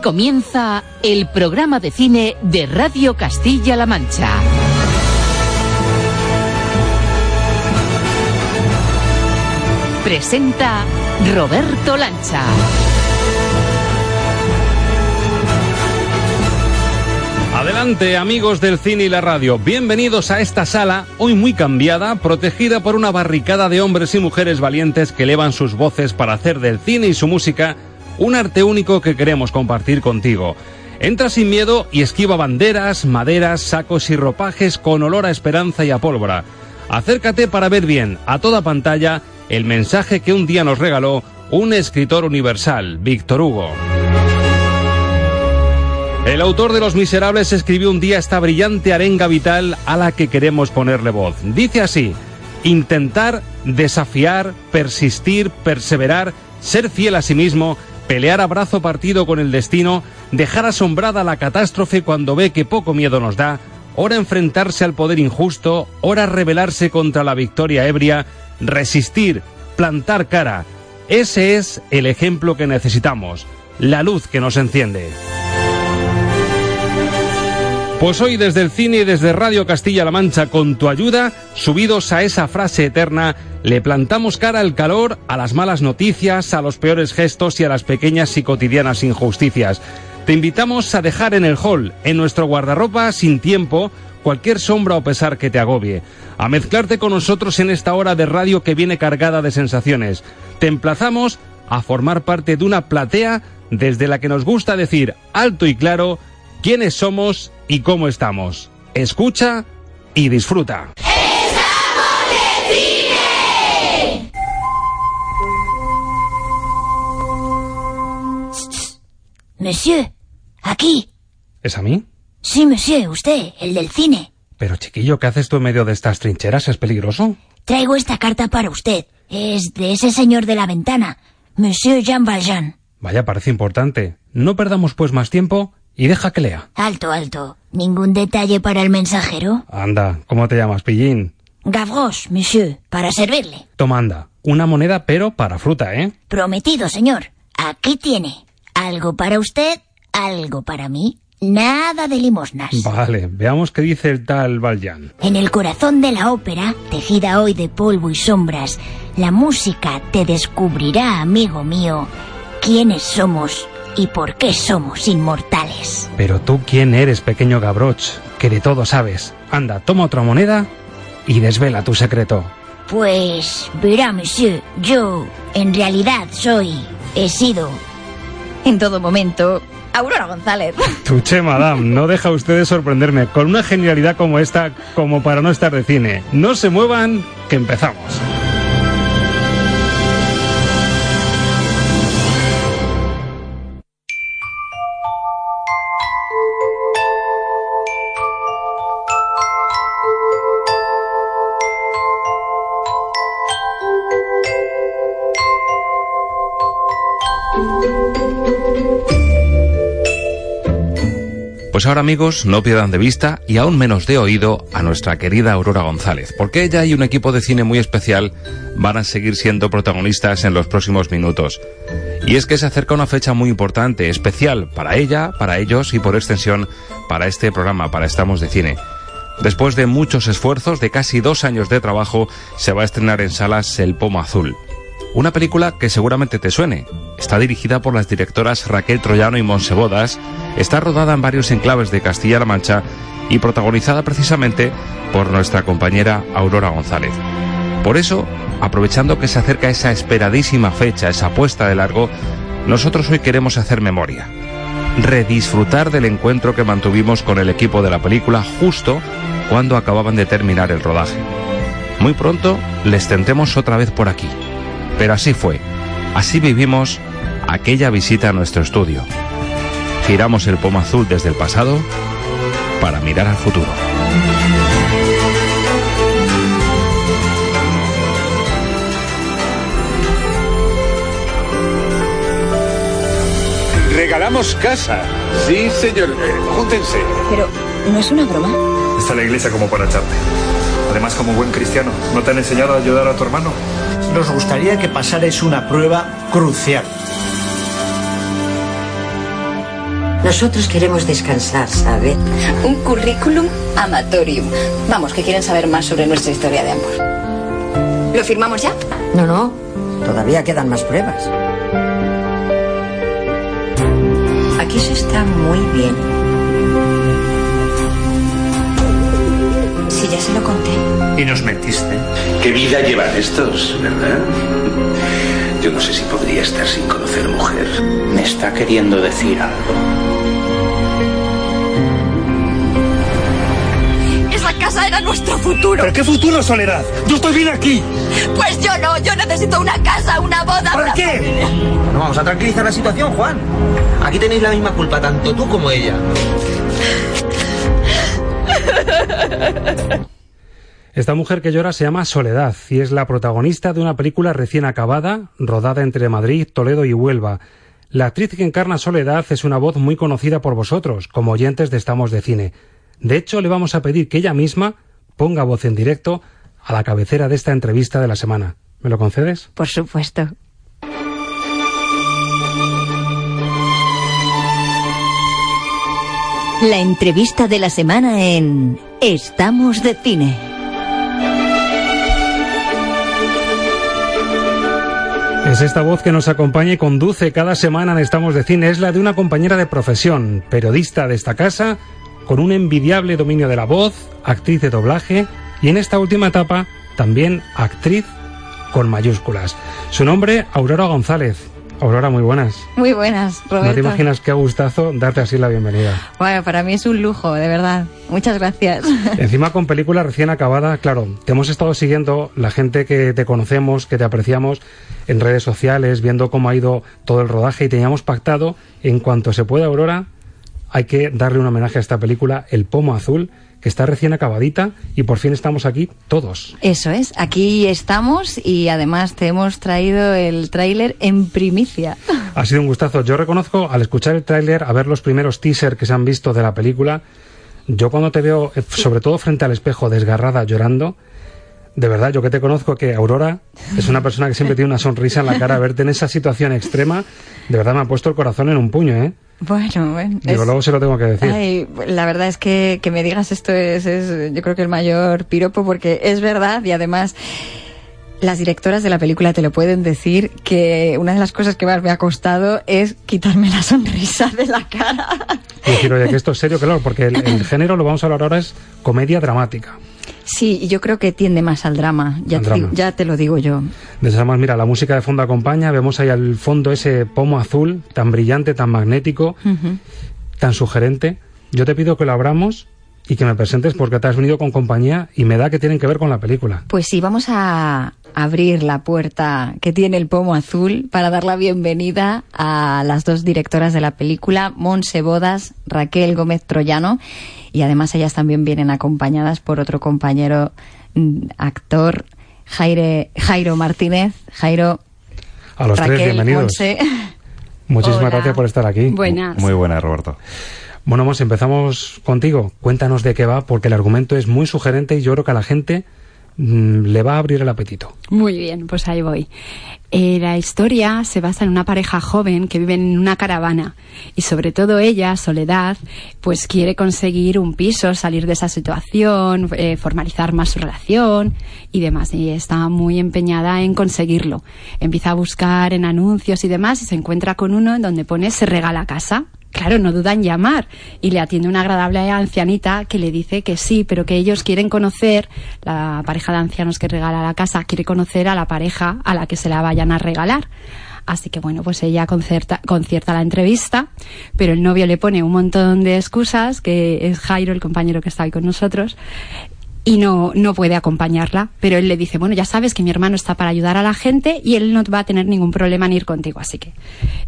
Comienza el programa de cine de Radio Castilla-La Mancha. Presenta Roberto Lancha. Adelante amigos del cine y la radio, bienvenidos a esta sala, hoy muy cambiada, protegida por una barricada de hombres y mujeres valientes que elevan sus voces para hacer del cine y su música un arte único que queremos compartir contigo. Entra sin miedo y esquiva banderas, maderas, sacos y ropajes con olor a esperanza y a pólvora. Acércate para ver bien, a toda pantalla, el mensaje que un día nos regaló un escritor universal, Víctor Hugo. El autor de Los Miserables escribió un día esta brillante arenga vital a la que queremos ponerle voz. Dice así, intentar, desafiar, persistir, perseverar, ser fiel a sí mismo, pelear a brazo partido con el destino, dejar asombrada la catástrofe cuando ve que poco miedo nos da, ora enfrentarse al poder injusto, ora rebelarse contra la victoria ebria, resistir, plantar cara. Ese es el ejemplo que necesitamos, la luz que nos enciende. Pues hoy desde el cine y desde Radio Castilla-La Mancha, con tu ayuda, subidos a esa frase eterna, le plantamos cara al calor, a las malas noticias, a los peores gestos y a las pequeñas y cotidianas injusticias. Te invitamos a dejar en el hall, en nuestro guardarropa, sin tiempo, cualquier sombra o pesar que te agobie, a mezclarte con nosotros en esta hora de radio que viene cargada de sensaciones. Te emplazamos a formar parte de una platea desde la que nos gusta decir alto y claro quiénes somos y cómo estamos. Escucha y disfruta. Monsieur, aquí. ¿Es a mí? Sí, monsieur, usted, el del cine. Pero chiquillo, ¿qué haces tú en medio de estas trincheras? ¿Es peligroso? Traigo esta carta para usted. Es de ese señor de la ventana, Monsieur Jean Valjean. Vaya, parece importante. No perdamos pues más tiempo y deja que lea. Alto, alto. ¿Ningún detalle para el mensajero? Anda, ¿cómo te llamas, pillín? Gavroche, monsieur, para servirle. Toma, anda. Una moneda, pero para fruta, ¿eh? Prometido, señor. Aquí tiene. Algo para usted, algo para mí. Nada de limosnas. Vale, veamos qué dice el tal Valjean. En el corazón de la ópera, tejida hoy de polvo y sombras, la música te descubrirá, amigo mío, quiénes somos y por qué somos inmortales. Pero tú, ¿quién eres, pequeño Gavroche? Que de todo sabes. Anda, toma otra moneda y desvela tu secreto. Pues, verá, monsieur, yo, en realidad, soy, he sido, en todo momento, Aurora González. Tuche, madame, no deja usted de sorprenderme con una genialidad como esta, como para no estar de cine. No se muevan, que empezamos. Pues ahora amigos, no pierdan de vista y aún menos de oído a nuestra querida Aurora González, porque ella y un equipo de cine muy especial van a seguir siendo protagonistas en los próximos minutos. Y es que se acerca una fecha muy importante, especial para ella, para ellos y por extensión para este programa, para Estamos de Cine. Después de muchos esfuerzos, de casi dos años de trabajo, se va a estrenar en salas El Pomo Azul. Una película que seguramente te suene. Está dirigida por las directoras Raquel Troyano y Monse Bodas, está rodada en varios enclaves de Castilla-La Mancha y protagonizada precisamente por nuestra compañera Aurora González. Por eso, aprovechando que se acerca esa esperadísima fecha, esa puesta de largo, nosotros hoy queremos hacer memoria. Redisfrutar del encuentro que mantuvimos con el equipo de la película justo cuando acababan de terminar el rodaje. Muy pronto les tendremos otra vez por aquí. Pero así fue. Así vivimos aquella visita a nuestro estudio. Giramos el pomo azul desde el pasado para mirar al futuro. Regalamos casa. Sí, señor. Eh, júntense. Pero, ¿no es una broma? Está la iglesia como para echarte. Además, como buen cristiano, ¿no te han enseñado a ayudar a tu hermano? Nos gustaría que pasarais una prueba crucial. Nosotros queremos descansar, ¿sabe? Un currículum amatorium. Vamos, que quieren saber más sobre nuestra historia de amor. ¿Lo firmamos ya? No, no. Todavía quedan más pruebas. Aquí se está muy bien. Sí, ya se lo conté. Y nos mentiste. ¿Qué vida llevan estos, verdad? Yo no sé si podría estar sin conocer mujer. Me está queriendo decir algo. Esa casa era nuestro futuro. ¿Pero qué futuro, Soledad? Yo estoy bien aquí. Pues yo no, yo necesito una casa, una boda. ¿Para una qué? familia. No vamos a tranquilizar la situación, Juan. Aquí tenéis la misma culpa, tanto tú como ella. Esta mujer que llora se llama Soledad y es la protagonista de una película recién acabada, rodada entre Madrid, Toledo y Huelva. La actriz que encarna Soledad es una voz muy conocida por vosotros, como oyentes de Estamos de Cine. De hecho, le vamos a pedir que ella misma ponga voz en directo a la cabecera de esta entrevista de la semana. ¿Me lo concedes? Por supuesto. La entrevista de la semana en Estamos de Cine. Es esta voz que nos acompaña y conduce cada semana en Estamos de Cine. Es la de una compañera de profesión, periodista de esta casa, con un envidiable dominio de la voz, actriz de doblaje y en esta última etapa también actriz con mayúsculas. Su nombre, Aurora González. Aurora, muy buenas. Muy buenas, Roberto. No te imaginas qué gustazo darte así la bienvenida. Bueno, para mí es un lujo, de verdad. Muchas gracias. Encima con película recién acabada, claro, te hemos estado siguiendo, la gente que te conocemos, que te apreciamos en redes sociales, viendo cómo ha ido todo el rodaje y teníamos pactado, en cuanto se pueda, Aurora, hay que darle un homenaje a esta película, El Pomo Azul, que está recién acabadita y por fin estamos aquí todos. Eso es, aquí estamos y además te hemos traído el tráiler en primicia. Ha sido un gustazo. Yo reconozco, al escuchar el tráiler, a ver los primeros teasers que se han visto de la película, yo cuando te veo, eh, sobre todo frente al espejo, desgarrada, llorando, de verdad, yo que te conozco que Aurora es una persona que siempre tiene una sonrisa en la cara, verte en esa situación extrema, de verdad me ha puesto el corazón en un puño, ¿eh? Bueno, bueno. Digo, es- luego se lo tengo que decir. Ay, la verdad es que, que me digas esto es, es, yo creo que el mayor piropo porque es verdad y además las directoras de la película te lo pueden decir que una de las cosas que más me ha costado es quitarme la sonrisa de la cara. Y decir, oye, que esto es serio, claro, porque el, el género, lo vamos a hablar ahora, es comedia dramática. Sí, yo creo que tiende más al drama, ya, Al te, drama. ya te lo digo yo. De esas más, mira, la música de fondo acompaña, vemos ahí al fondo ese pomo azul, tan brillante, tan magnético, Ujú. tan sugerente. Yo te pido que lo abramos y que me presentes porque te has venido con compañía y me da que tienen que ver con la película. Pues sí, vamos a abrir la puerta que tiene el pomo azul para dar la bienvenida a las dos directoras de la película, Monse Bodas, Raquel Gómez Troyano, y además ellas también vienen acompañadas por otro compañero mm, actor, Jaire, Jairo Martínez. Jairo, A los Raquel, tres, bienvenidos. Monse. Muchísimas Hola. gracias por estar aquí. Buenas. Muy buena, Roberto. Bueno, Mons, empezamos contigo. Cuéntanos de qué va, porque el argumento es muy sugerente y yo creo que a la gente le va a abrir el apetito. Muy bien, pues ahí voy. Eh, la historia se basa en una pareja joven que vive en una caravana y sobre todo ella, Soledad, pues quiere conseguir un piso, salir de esa situación, eh, formalizar más su relación y demás. Y está muy empeñada en conseguirlo. Empieza a buscar en anuncios y demás y se encuentra con uno en donde pone se regala casa. Claro, no duda en llamar y le atiende una agradable ancianita que le dice que sí, pero que ellos quieren conocer, la pareja de ancianos que regala la casa quiere conocer a la pareja a la que se la vayan a regalar. Así que bueno, pues ella concierta la entrevista, pero el novio le pone un montón de excusas, que es Jairo, el compañero que está hoy con nosotros, y no, no puede acompañarla. Pero él le dice, bueno, ya sabes que mi hermano está para ayudar a la gente y él no va a tener ningún problema en ir contigo. Así que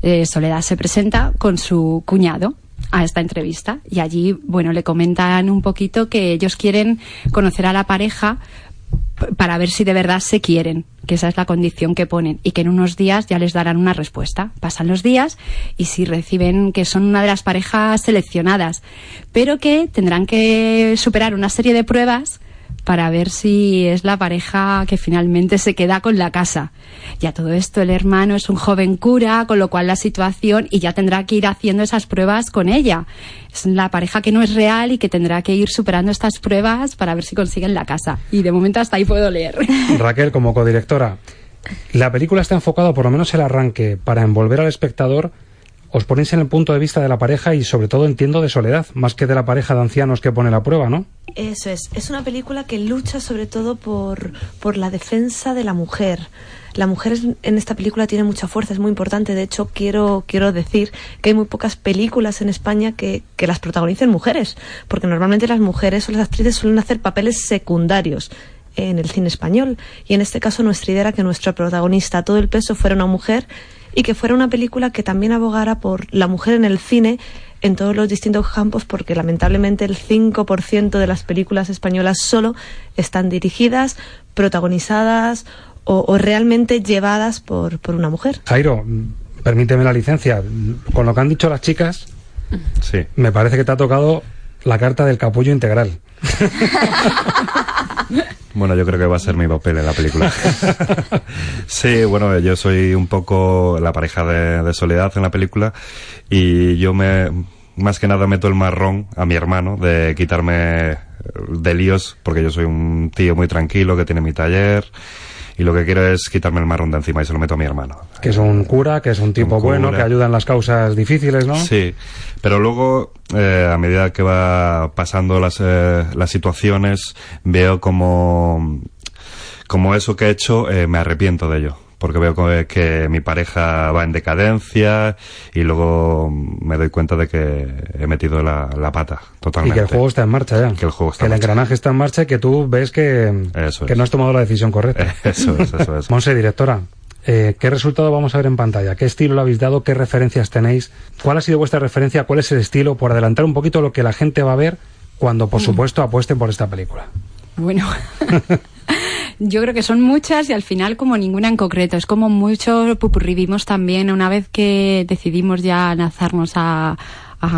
eh, Soledad se presenta con su cuñado a esta entrevista y allí, bueno, le comentan un poquito que ellos quieren conocer a la pareja para ver si de verdad se quieren, que esa es la condición que ponen y que en unos días ya les darán una respuesta. Pasan los días y si reciben que son una de las parejas seleccionadas, pero que tendrán que superar una serie de pruebas para ver si es la pareja que finalmente se queda con la casa. Y a todo esto el hermano es un joven cura, con lo cual la situación y ya tendrá que ir haciendo esas pruebas con ella. Es la pareja que no es real y que tendrá que ir superando estas pruebas para ver si consiguen la casa. Y de momento hasta ahí puedo leer. Raquel, como codirectora, la película está enfocada, por lo menos el arranque, para envolver al espectador os ponéis en el punto de vista de la pareja y sobre todo entiendo de soledad, más que de la pareja de ancianos que pone la prueba, ¿no? Eso es, es una película que lucha sobre todo por, por la defensa de la mujer. La mujer en esta película tiene mucha fuerza, es muy importante. De hecho, quiero, quiero decir que hay muy pocas películas en España que, que las protagonicen mujeres, porque normalmente las mujeres o las actrices suelen hacer papeles secundarios en el cine español. Y en este caso nuestra idea era que nuestra protagonista, todo el peso, fuera una mujer y que fuera una película que también abogara por la mujer en el cine en todos los distintos campos porque lamentablemente el 5% de las películas españolas solo están dirigidas, protagonizadas o, realmente llevadas por, por, una mujer. Jairo, permíteme la licencia. Con lo que han dicho las chicas, sí. me parece que te ha tocado la carta del capullo integral. Bueno, yo creo que va a ser mi papel en la película. sí, bueno, yo soy un poco la pareja de, Soledad en la película y yo me, más que nada meto el marrón a mi hermano de quitarme de líos porque yo soy un tío muy tranquilo que tiene mi taller y lo que quiero es quitarme el marrón de encima y se lo meto a mi hermano. Que es un cura, que es un tipo bueno, que ayuda en las causas difíciles, ¿no? Sí, pero luego, eh, a medida que va pasando las, eh, las situaciones, veo como, como eso que he hecho eh, me arrepiento de ello porque veo que mi pareja va en decadencia y luego me doy cuenta de que he metido la, pata totalmente. Y que el juego está en marcha ya. Que el juego está engranaje está en marcha y que tú ves que, que no has tomado la decisión correcta. Eso es, eso es. Monse, directora, eh, ¿qué resultado vamos a ver en pantalla? ¿Qué estilo lo habéis dado? ¿Qué referencias tenéis? ¿Cuál ha sido vuestra referencia? ¿Cuál es el estilo? Por adelantar un poquito lo que la gente va a ver cuando, por mm. supuesto, apuesten por esta película. Bueno, yo creo que son muchas y al final como ninguna en concreto. Es como mucho pupurrivimos también una vez que decidimos ya lanzarnos a,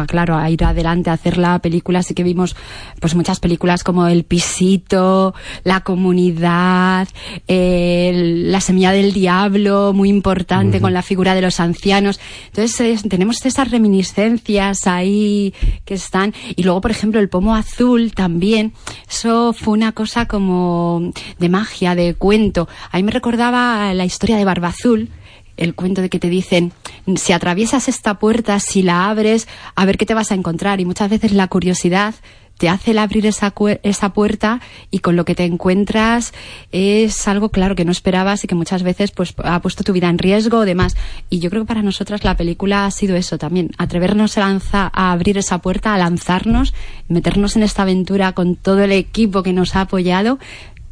claro, a ir adelante a hacer la película, sí que vimos pues muchas películas como El Pisito, La Comunidad, La Semilla del Diablo, muy importante con la figura de los ancianos. Entonces tenemos esas reminiscencias ahí que están. Y luego, por ejemplo, El Pomo Azul también, eso fue una cosa como de magia, de cuento. Ahí me recordaba la historia de Barba Azul, el cuento de que te dicen, si atraviesas esta puerta, si la abres, a ver qué te vas a encontrar. Y muchas veces la curiosidad te hace el abrir esa, esa puerta y con lo que te encuentras es algo claro que no esperabas y que muchas veces pues ha puesto tu vida en riesgo o demás. Y yo creo que para nosotras la película ha sido eso también, atrevernos a, lanza, a abrir esa puerta, a lanzarnos, meternos en esta aventura con todo el equipo que nos ha apoyado,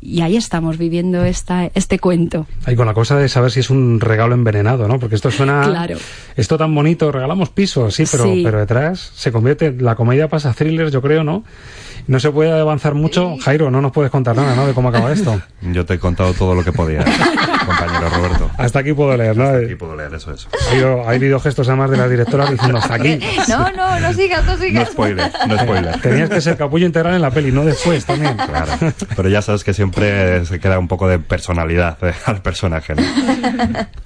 y ahí estamos viviendo esta, este cuento. Ahí con la cosa de saber si es un regalo envenenado, ¿no? Porque esto suena... Claro. Esto tan bonito, regalamos pisos, sí, pero, pero detrás se convierte... La comedia pasa a thrillers, yo creo, ¿no? No se puede avanzar mucho. Jairo, no nos puedes contar nada, ¿no? De cómo acaba esto. Yo te he contado todo lo que podía, compañero Roberto. Hasta aquí puedo leer, ¿no? Hasta aquí puedo leer, eso es. Ha habido, gestos además de la directora diciendo hasta aquí. No, no, no sigas, no sigas. No spoiler, no spoiler. Tenías que ser capullo integral en la peli, no después también. Claro. Pero ya sabes que siempre se queda un poco de personalidad eh, al personaje. ¿no?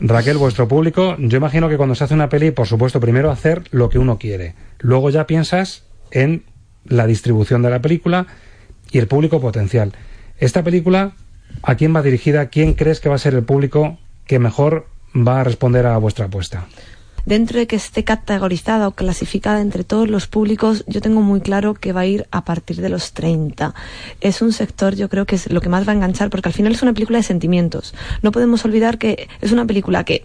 Raquel, vuestro público, yo imagino que cuando se hace una peli, por supuesto, primero hacer lo que uno quiere. Luego ya piensas en la distribución de la película y el público potencial. Esta película, ¿a quién va dirigida? ¿Quién crees que va a ser el público que mejor va a responder a vuestra apuesta? Dentro de que esté categorizada o clasificada entre todos los públicos, yo tengo muy claro que va a ir a partir de los 30. Es un sector, yo creo que es lo que más va a enganchar, porque al final es una película de sentimientos. No podemos olvidar que es una película que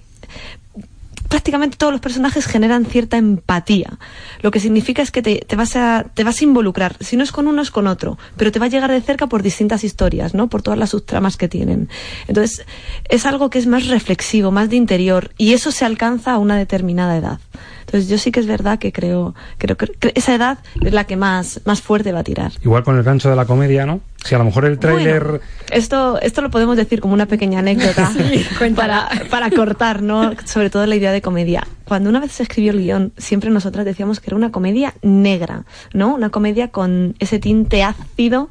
prácticamente todos los personajes generan cierta empatía. Lo que significa es que te, vas a, te vas a involucrar. Si no es con uno, es con otro. Pero te va a llegar de cerca por distintas historias, ¿no? Por todas las subtramas que tienen. Entonces, es algo que es más reflexivo, más de interior. Y eso se alcanza a una determinada edad. Entonces yo sí que es verdad que creo, creo que esa edad es la que más, más fuerte va a tirar. Igual con el gancho de la comedia, ¿no? Si a lo mejor el tráiler... esto, esto lo podemos decir como una pequeña anécdota para, para cortar, ¿no? Sobre todo la idea de comedia. Cuando una vez se escribió el guion, siempre nosotras decíamos que era una comedia negra, ¿no? Una comedia con ese tinte ácido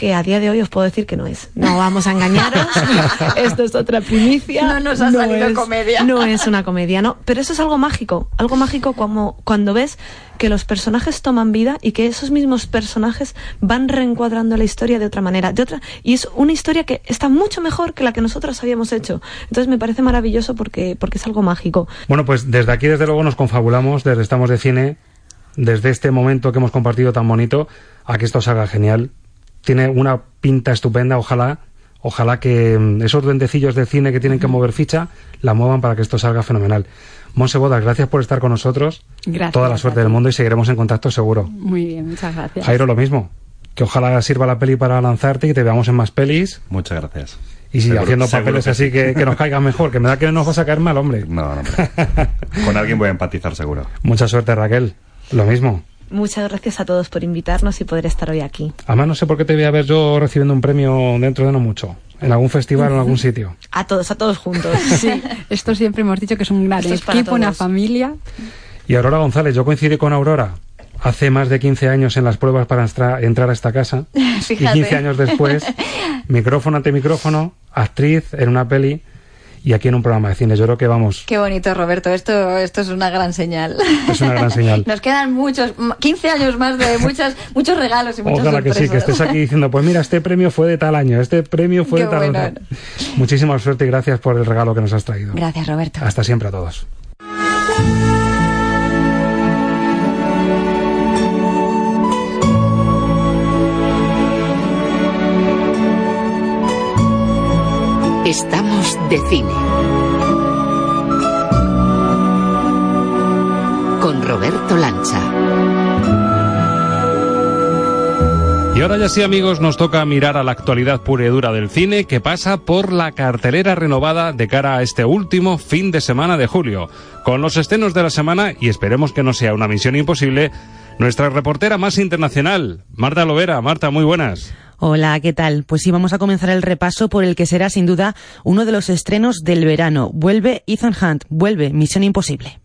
que a día de hoy os puedo decir que no es. No vamos a engañaros. Esto es otra primicia. No nos ha salido es, comedia. No es una comedia, no. Pero eso es algo mágico. Algo mágico como, cuando ves que los personajes toman vida y que esos mismos personajes van reencuadrando la historia de otra manera, de otra y es una historia que está mucho mejor que la que nosotros habíamos hecho. Entonces me parece maravilloso porque porque es algo mágico. Bueno, pues desde aquí desde luego nos confabulamos, desde Estamos de Cine, desde este momento que hemos compartido tan bonito, a que esto salga genial. Tiene una pinta estupenda, ojalá ojalá que mm, esos duendecillos del cine que tienen que mover ficha la muevan para que esto salga fenomenal. Monse Bodas, gracias por estar con nosotros. Gracias. Toda la suerte del mundo y seguiremos en contacto seguro. Muy bien, muchas gracias. Jairo, lo mismo. Que ojalá sirva la peli para lanzarte y te veamos en más pelis. Muchas gracias. Y Seguro- haciendo papeles que así sí. que, que nos caigan mejor, que me da que nos vas a caer mal, hombre. No, no, hombre. Con alguien voy a empatizar seguro. Mucha suerte, Raquel. Lo mismo. Muchas gracias a todos por invitarnos y poder estar hoy aquí. Además, no sé por qué te voy a ver yo recibiendo un premio dentro de no mucho. En algún festival o en algún sitio. A todos, a todos juntos. Sí, esto siempre hemos dicho que es un gran Esto equipo, una familia. Y Aurora González, yo coincidí con Aurora hace más de 15 años en las pruebas para entrar a esta casa. Y Fíjate. 15 años después, micrófono ante micrófono, actriz en una peli y aquí en un programa de cine. Yo creo que vamos, Qué bonito, Roberto. Esto, esto es una gran señal. es una gran señal. Nos quedan muchos, m- 15 años más de muchas, muchos regalos y muchas Ojalá que sí, que estés aquí diciendo, pues mira, este premio fue de tal año, este premio fue Qué de tal bueno. año. Muchísima suerte y gracias por el regalo que nos has traído. Gracias, Roberto. Hasta siempre a todos. Estamos de cine. Con Roberto Lancha. Y ahora ya sí, amigos, nos toca mirar a la actualidad pura y dura del cine que pasa por la cartelera renovada de cara a este último fin de semana de julio. Con los estrenos de la semana, y esperemos que no sea una misión imposible, nuestra reportera más internacional, Marta Lovera. Marta, muy buenas. Hola, ¿qué tal? Pues sí, vamos a comenzar el repaso por el que será sin duda uno de los estrenos del verano. Vuelve Ethan Hunt, vuelve Misión Imposible.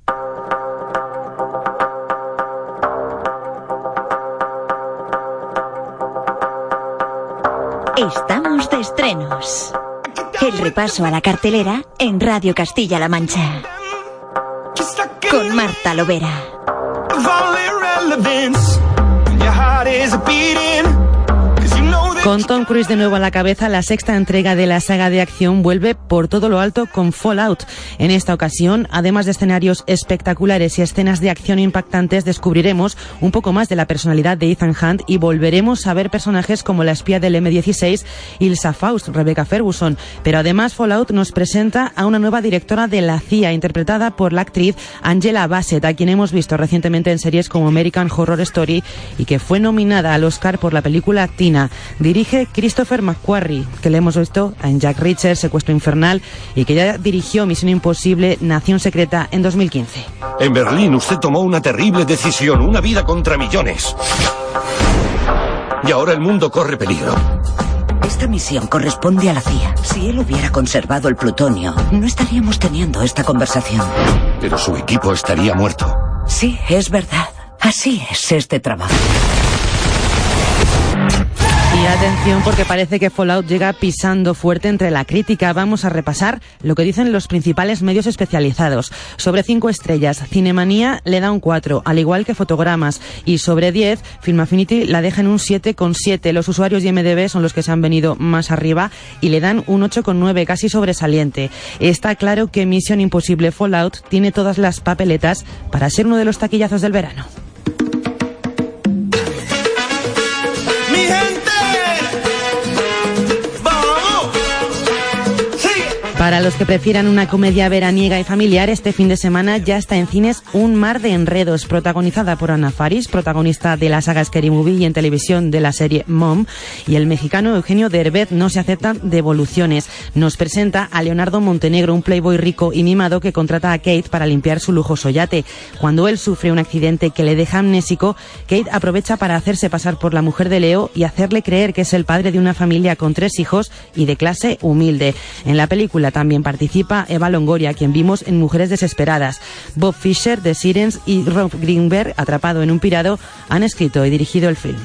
Estamos de estrenos. El repaso a la cartelera en Radio Castilla-La Mancha. Con Marta Lovera. Con Tom Cruise de nuevo a la cabeza, la sexta entrega de la saga de acción vuelve por todo lo alto con Fallout. En esta ocasión, además de escenarios espectaculares y escenas de acción impactantes, descubriremos un poco más de la personalidad de Ethan Hunt y volveremos a ver personajes como la espía del M16, Ilsa Faust, Rebecca Ferguson. Pero además, Fallout nos presenta a una nueva directora de la CIA, interpretada por la actriz Angela Bassett, a quien hemos visto recientemente en series como American Horror Story y que fue nominada al Oscar por la película Tina. Dirige Christopher McQuarrie, que le hemos visto en Jack Reacher, Secuestro Infernal, y que ya dirigió Misión Imposible, Nación Secreta en 2015. En Berlín usted tomó una terrible decisión, una vida contra millones. Y ahora el mundo corre peligro. Esta misión corresponde a la CIA. Si él hubiera conservado el plutonio, no estaríamos teniendo esta conversación. Pero su equipo estaría muerto. Sí, es verdad. Así es este trabajo. Y atención porque parece que Fallout llega pisando fuerte entre la crítica. Vamos a repasar lo que dicen los principales medios especializados. Sobre 5 estrellas, Cinemanía le da un 4, al igual que Fotogramas. Y sobre 10, Film Affinity la deja en un 7,7. Los usuarios de IMDB son los que se han venido más arriba y le dan un 8,9, casi sobresaliente. Está claro que Misión Imposible Fallout tiene todas las papeletas para ser uno de los taquillazos del verano. Para los que prefieran una comedia veraniega y familiar, este fin de semana ya está en cines Un mar de enredos, protagonizada por Ana Faris, protagonista de la saga Scary Movie y en televisión de la serie Mom, y el mexicano Eugenio Derbez no se aceptan devoluciones. Nos presenta a Leonardo Montenegro, un playboy rico y mimado que contrata a Kate para limpiar su lujoso yate. Cuando él sufre un accidente que le deja amnésico, Kate aprovecha para hacerse pasar por la mujer de Leo y hacerle creer que es el padre de una familia con tres hijos y de clase humilde. En la película también participa Eva Longoria, quien vimos en Mujeres Desesperadas. Bob Fisher de Sirens y Rob Greenberg, atrapado en un pirado, han escrito y dirigido el film.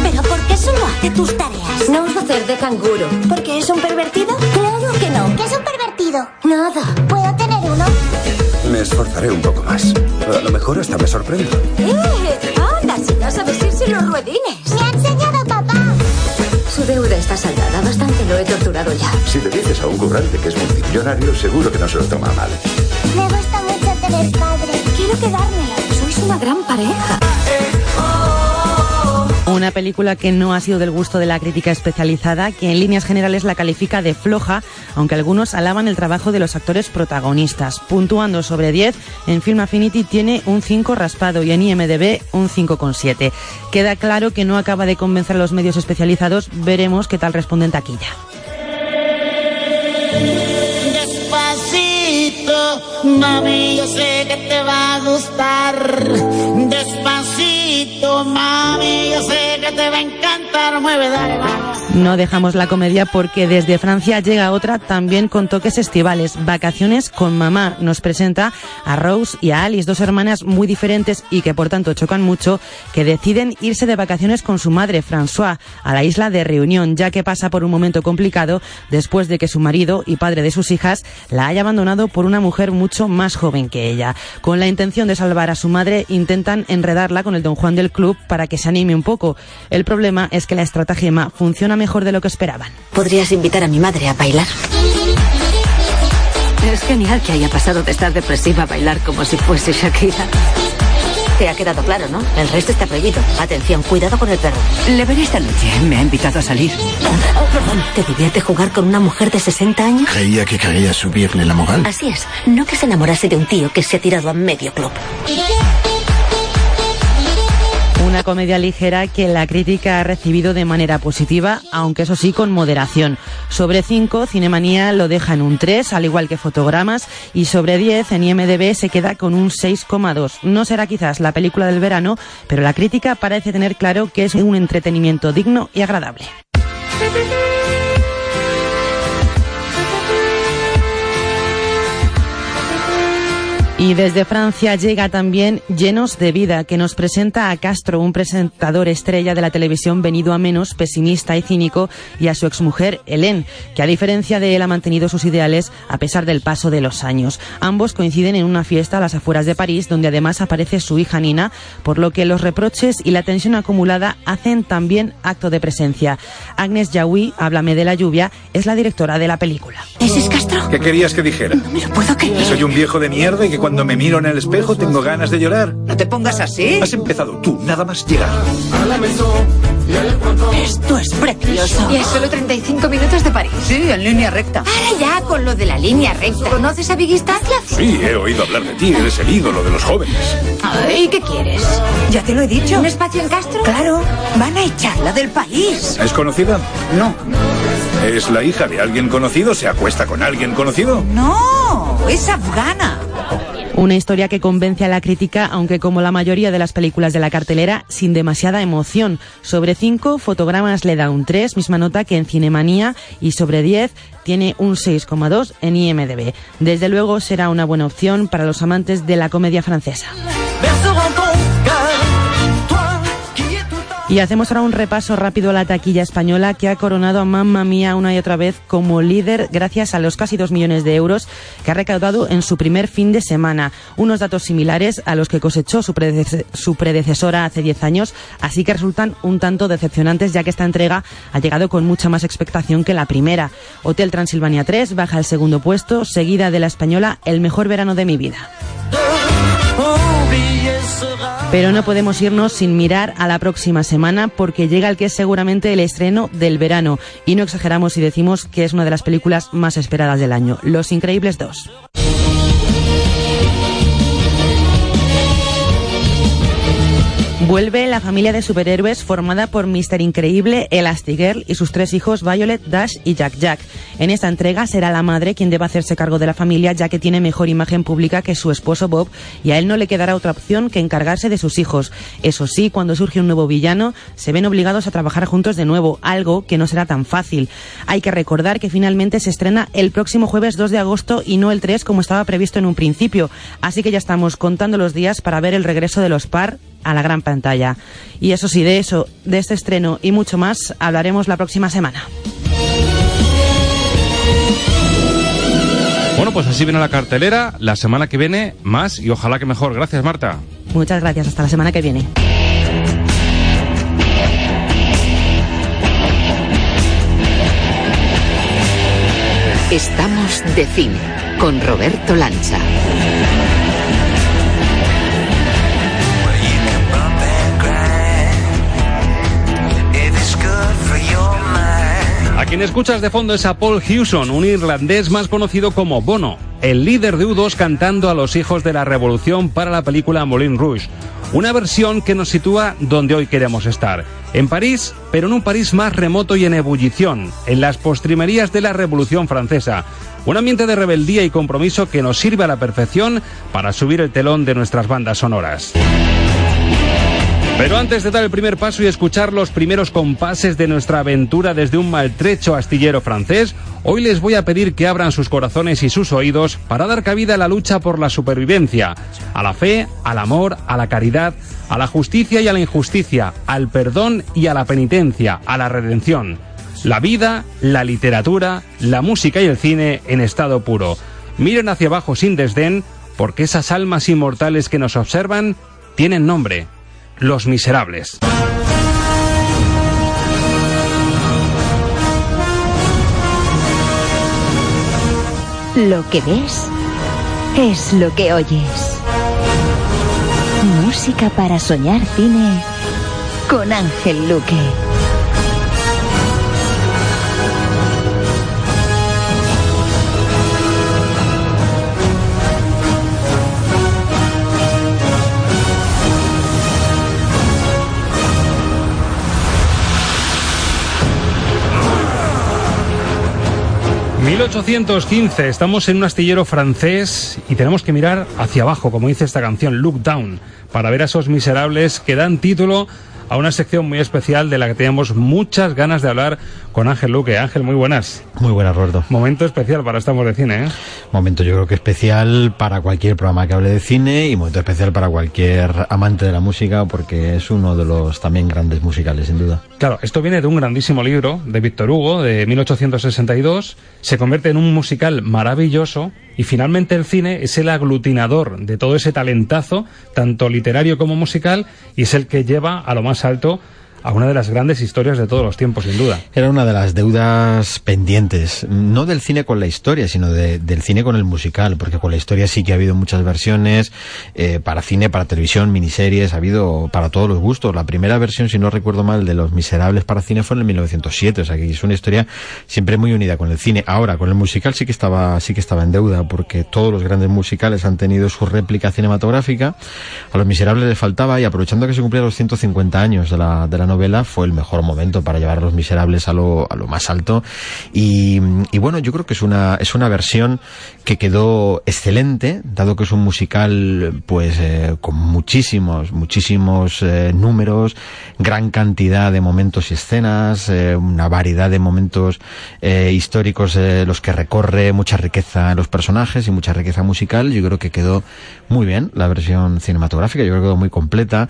¿Pero por qué solo Hazte tus tareas. No os va a hacer de canguro. ¿Porque es un pervertido? Claro que no. ¿Qué es un pervertido? Nada. ¿Puedo tener uno? Me esforzaré un poco más. A lo mejor hasta me sorprendo. ¡Eh! ¡Anda, si no sabes irse los ruedines! Su deuda está saldada. Bastante lo he torturado ya. Si le dices a un currante que es multimillonario, seguro que no se lo toma mal. Me gusta mucho tener padre. Quiero quedármelo. Sois una gran pareja. Una película que no ha sido del gusto de la crítica especializada, que en líneas generales la califica de floja, aunque algunos alaban el trabajo de los actores protagonistas. Puntuando sobre 10, en Film Affinity tiene un 5 raspado y en IMDB un 5,7. Queda claro que no acaba de convencer a los medios especializados, veremos qué tal responde en taquilla. Mami, yo sé que te va a gustar. Despacito, mami, yo sé que te va a encantar. Mueve, dale, vamos. No dejamos la comedia porque desde Francia llega otra también con toques estivales. Vacaciones con mamá nos presenta a Rose y a Alice, dos hermanas muy diferentes y que por tanto chocan mucho, que deciden irse de vacaciones con su madre François a la isla de Reunión, ya que pasa por un momento complicado después de que su marido y padre de sus hijas la haya abandonado por una mujer mucho más joven que ella. Con la intención de salvar a su madre, intentan enredarla con el don Juan del club para que se anime un poco. El problema es que la estratagema funciona de lo que esperaban. ¿Podrías invitar a mi madre a bailar? Es genial que haya pasado de estar depresiva a bailar como si fuese Shakira. Te ha quedado claro, ¿no? El resto está prohibido. Atención, cuidado con el perro. Le veré esta noche. Me ha invitado a salir. Perdón, ¿te divierte jugar con una mujer de 60 años? Creía que quería subirle la moral. Así es. No que se enamorase de un tío que se ha tirado a medio club. Una comedia ligera que la crítica ha recibido de manera positiva, aunque eso sí con moderación. Sobre 5, Cinemanía lo deja en un 3, al igual que Fotogramas, y sobre 10 en IMDB se queda con un 6,2. No será quizás la película del verano, pero la crítica parece tener claro que es un entretenimiento digno y agradable. Y desde Francia llega también Llenos de Vida, que nos presenta a Castro, un presentador estrella de la televisión venido a menos, pesimista y cínico, y a su exmujer, Hélène, que a diferencia de él ha mantenido sus ideales a pesar del paso de los años. Ambos coinciden en una fiesta a las afueras de París, donde además aparece su hija Nina, por lo que los reproches y la tensión acumulada hacen también acto de presencia. Agnes Yahui, Háblame de la lluvia, es la directora de la película. ¿Ese es? ¿Qué querías que dijera? No me lo puedo creer. Que soy un viejo de mierda y que cuando me miro en el espejo tengo ganas de llorar. No te pongas así. Has empezado tú, nada más llegar. Esto es precioso. Y es solo 35 minutos de París. Sí, en línea recta. Ahora ya con lo de la línea recta. ¿Conoces a Biggie Stacias? Sí, he oído hablar de ti, eres el ídolo de los jóvenes. ¿Y qué quieres? Ya te lo he dicho. ¿Un espacio en Castro? Claro, van a echarla del país. ¿Es conocida? No. ¿Es la hija de alguien conocido? ¿Se acuesta con alguien conocido? No, es afgana. Una historia que convence a la crítica, aunque como la mayoría de las películas de la cartelera, sin demasiada emoción. Sobre 5, Fotogramas le da un 3, misma nota que en Cinemanía, y sobre 10 tiene un 6,2 en IMDB. Desde luego será una buena opción para los amantes de la comedia francesa. Y hacemos ahora un repaso rápido a la taquilla española que ha coronado a Mamma Mía una y otra vez como líder gracias a los casi dos millones de euros que ha recaudado en su primer fin de semana. Unos datos similares a los que cosechó su, su predecesora hace 10 años, así que resultan un tanto decepcionantes ya que esta entrega ha llegado con mucha más expectación que la primera. Hotel Transilvania 3 baja al segundo puesto, seguida de la española El mejor verano de mi vida. Pero no podemos irnos sin mirar a la próxima semana porque llega el que es seguramente el estreno del verano. Y no exageramos si decimos que es una de las películas más esperadas del año, Los Increíbles 2. Vuelve la familia de superhéroes formada por Mr. Increíble, Elastigirl y sus tres hijos Violet, Dash y Jack Jack. En esta entrega será la madre quien deba hacerse cargo de la familia ya que tiene mejor imagen pública que su esposo Bob y a él no le quedará otra opción que encargarse de sus hijos. Eso sí, cuando surge un nuevo villano, se ven obligados a trabajar juntos de nuevo, algo que no será tan fácil. Hay que recordar que finalmente se estrena el próximo jueves 2 de agosto y no el 3 como estaba previsto en un principio, así que ya estamos contando los días para ver el regreso de los par a la gran pantalla. Y eso sí, de eso, de este estreno y mucho más, hablaremos la próxima semana. Bueno, pues así viene la cartelera. La semana que viene más y ojalá que mejor. Gracias, Marta. Muchas gracias, hasta la semana que viene. Estamos de cine con Roberto Lancha. Quien escuchas de fondo es a Paul Hewson, un irlandés más conocido como Bono, el líder de U2 cantando a los hijos de la revolución para la película Moulin Rouge. Una versión que nos sitúa donde hoy queremos estar. En París, pero en un París más remoto y en ebullición, en las postrimerías de la Revolución Francesa. Un ambiente de rebeldía y compromiso que nos sirve a la perfección para subir el telón de nuestras bandas sonoras. Pero antes de dar el primer paso y escuchar los primeros compases de nuestra aventura desde un maltrecho astillero francés, hoy les voy a pedir que abran sus corazones y sus oídos para dar cabida a la lucha por la supervivencia, a la fe, al amor, a la caridad, a la justicia y a la injusticia, al perdón y a la penitencia, a la redención. La vida, la literatura, la música y el cine en estado puro. Miren hacia abajo sin desdén, porque esas almas inmortales que nos observan tienen nombre. Los Miserables. Lo que ves es lo que oyes. Música para soñar cine con Ángel Luque. 1815, estamos en un astillero francés y tenemos que mirar hacia abajo, como dice esta canción, Look Down, para ver a esos miserables que dan título a una sección muy especial de la que teníamos muchas ganas de hablar con Ángel Luque. Ángel, muy buenas. Muy buenas, Roberto. Momento especial para Estamos de Cine, ¿eh? Momento yo creo que especial para cualquier programa que hable de cine y momento especial para cualquier amante de la música porque es uno de los también grandes musicales, sin duda. Claro, esto viene de un grandísimo libro de Víctor Hugo de 1862, se convierte en un musical maravilloso y finalmente el cine es el aglutinador de todo ese talentazo, tanto literario como musical, y es el que lleva a lo más alto a una de las grandes historias de todos los tiempos, sin duda. Era una de las deudas pendientes, no del cine con la historia, sino del cine con el musical, porque con la historia sí que ha habido muchas versiones, eh, para cine, para televisión, miniseries, ha habido para todos los gustos. La primera versión, si no recuerdo mal, de Los Miserables para cine fue en el 1907, o sea que es una historia siempre muy unida con el cine. Ahora, con el musical sí que estaba, sí que estaba en deuda, porque todos los grandes musicales han tenido su réplica cinematográfica. A Los Miserables le faltaba, y aprovechando que se cumplían los 150 años de la, de la novela fue el mejor momento para llevar a los miserables a lo, a lo más alto. Y, y, bueno yo creo que es una es una versión que quedó excelente dado que es un musical pues eh, con muchísimos muchísimos eh, números gran cantidad de momentos y escenas eh, una variedad de momentos históricos los que recorre mucha riqueza en los personajes y mucha riqueza musical. Yo creo que quedó muy bien la versión cinematográfica yo creo que quedó muy completa.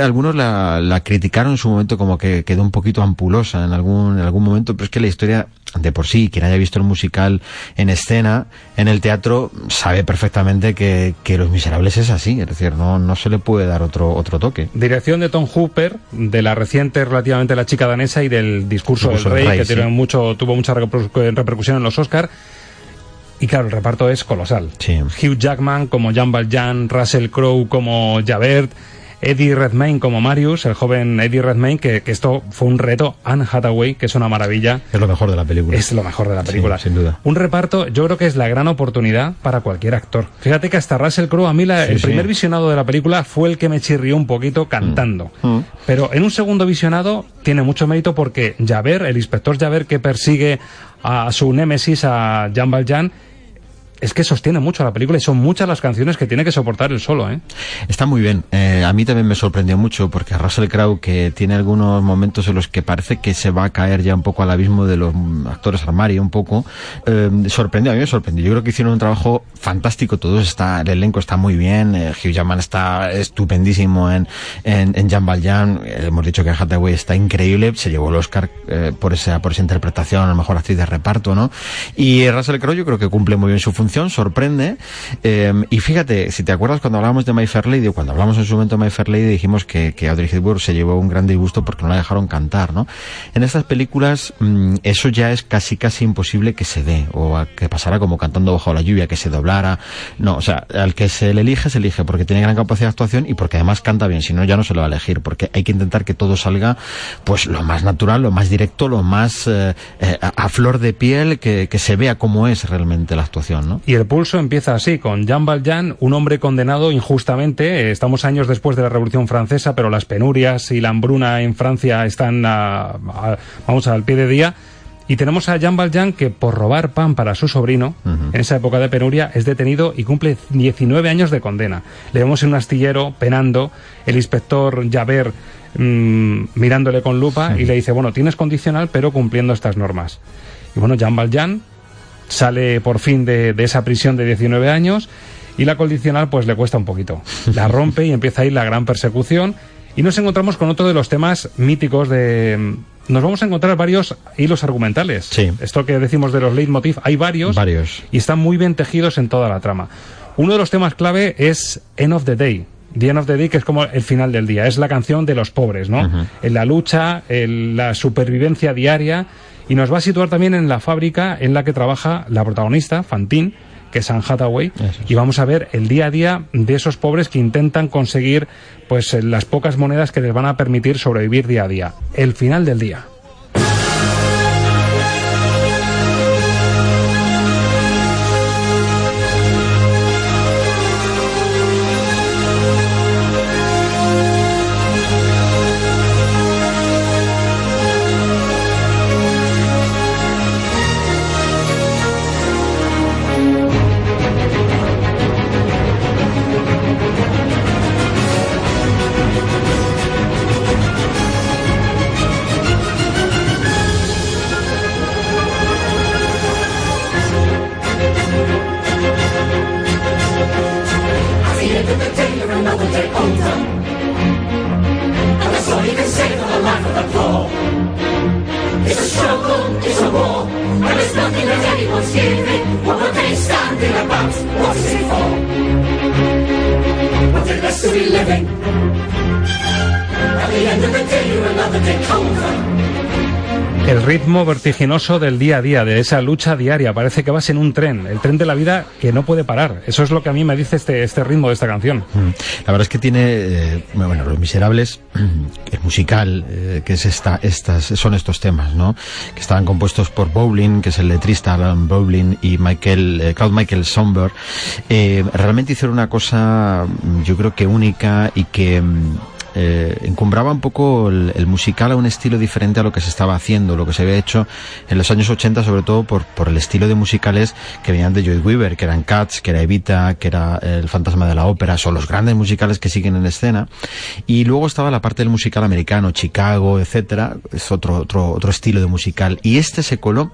Algunos la, la criticaron en su momento como que quedó un poquito ampulosa en algún, en algún momento, pero es que la historia de por sí, quien haya visto el musical en escena, en el teatro, sabe perfectamente que, que Los Miserables es así, es decir, no, no se le puede dar otro, otro toque. Dirección de Tom Hooper, de la reciente relativamente La chica danesa y del discurso, del rey, rey, que sí. mucho, tuvo mucha repercusión en los Oscars. Y claro, el reparto es colosal. Sí. Hugh Jackman como Jean Valjean, Russell Crowe como Javert, Eddie Redmayne como Marius, el joven Eddie Redmayne, que, que, esto fue un reto. Anne Hathaway, que es una maravilla. Es lo mejor de la película. Es lo mejor de la película. Sí, sin duda. Un reparto, yo creo que es la gran oportunidad para cualquier actor. Fíjate que hasta Russell Crowe, a mí la, Sí, el sí. primer visionado de la película fue el que me chirrió un poquito cantando. Mm. Pero en un segundo visionado tiene mucho mérito porque Javert, el inspector Javert que persigue a su némesis, a Jean Valjean, es que sostiene mucho la película y son muchas las canciones que tiene que soportar el solo, ¿eh? Está muy bien. Eh, a mí también me sorprendió mucho porque Russell Crowe, que tiene algunos momentos en los que parece que se va a caer ya un poco al abismo de los actores armario, un poco, eh, sorprendió, a mí me sorprendió. Yo creo que hicieron un trabajo fantástico todos. Está, el elenco está muy bien. eh, Hugh Jackman está estupendísimo en, en, en Jean Valjean. Eh, hemos dicho que Hathaway está increíble. Se llevó el Oscar eh, por esa, por esa interpretación, a lo mejor actriz de reparto, ¿no? Y Russell Crowe yo creo que cumple muy bien su función, sorprende. Eh, y fíjate, si te acuerdas cuando hablábamos de My Fair Lady, cuando hablamos en su momento de My Fair Lady, dijimos que, que Audrey Hepburn se llevó un gran disgusto porque no la dejaron cantar, ¿no? En estas películas mm, eso ya es casi casi imposible que se dé, o a que pasara como cantando bajo la lluvia, que se doblara. No, o sea, al que se le elige, se elige porque tiene gran capacidad de actuación y porque además canta bien, si no ya no se lo va a elegir, porque hay que intentar que todo salga pues lo más natural, lo más directo, lo más eh, eh, a, flor de piel, que, que se vea cómo es realmente la actuación. Y el pulso empieza así, con Jean Valjean, un hombre condenado injustamente. Eh, Estamos años después de la Revolución Francesa, pero las penurias y la hambruna en Francia están, a- a- vamos, al pie de día. Y tenemos a Jean Valjean que por robar pan para su sobrino, en esa época de penuria, es detenido y cumple 19 años de condena. Le vemos en un astillero penando, el inspector Javert mm, mirándole con lupa y le dice, bueno, tienes condicional pero cumpliendo estas normas. Y bueno, Jean Valjean sale por fin de, de esa prisión de 19 años y la condicional pues le cuesta un poquito. La rompe y empieza ahí la gran persecución y nos encontramos con otro de los temas míticos de... Nos vamos a encontrar varios hilos argumentales. Sí. Esto que decimos de los leitmotiv, hay varios. Varios. Y están muy bien tejidos en toda la trama. Uno de los temas clave es End of the Day. The End of the Day, que es como el final del día. Es la canción de los pobres, ¿no? En la lucha, en la supervivencia diaria. Y nos va a situar también en la fábrica en la que trabaja la protagonista, Fantine, que es Anne Hathaway. Y vamos a ver el día a día de esos pobres que intentan conseguir pues eh, las pocas monedas que les van a permitir sobrevivir día a día. El final del día. Ritmo vertiginoso del día a día, de esa lucha diaria. Parece que vas en un tren, el tren de la vida que no puede parar. Eso es lo que a mí me dice este, este ritmo de esta canción. Mm. La verdad es que tiene, eh, bueno, Los Miserables, el musical, eh, que es esta, estas, son estos temas, ¿no? Que estaban compuestos por Bowling, que es el letrista Alan Bowling, y Michael, eh, Claude Michael Somber. Eh, realmente hicieron una cosa, mm, yo creo que única y que, mm, eh, encumbraba un poco el, el musical a un estilo diferente a lo que se estaba haciendo, lo que se había hecho en los años 80, sobre todo por, por el estilo de musicales que venían de Joy Weaver, que eran Cats, que era Evita, que era El fantasma de la ópera, son los grandes musicales que siguen en escena. Y luego estaba la parte del musical americano, Chicago, etcétera, es otro, otro, otro estilo de musical. Y este se coló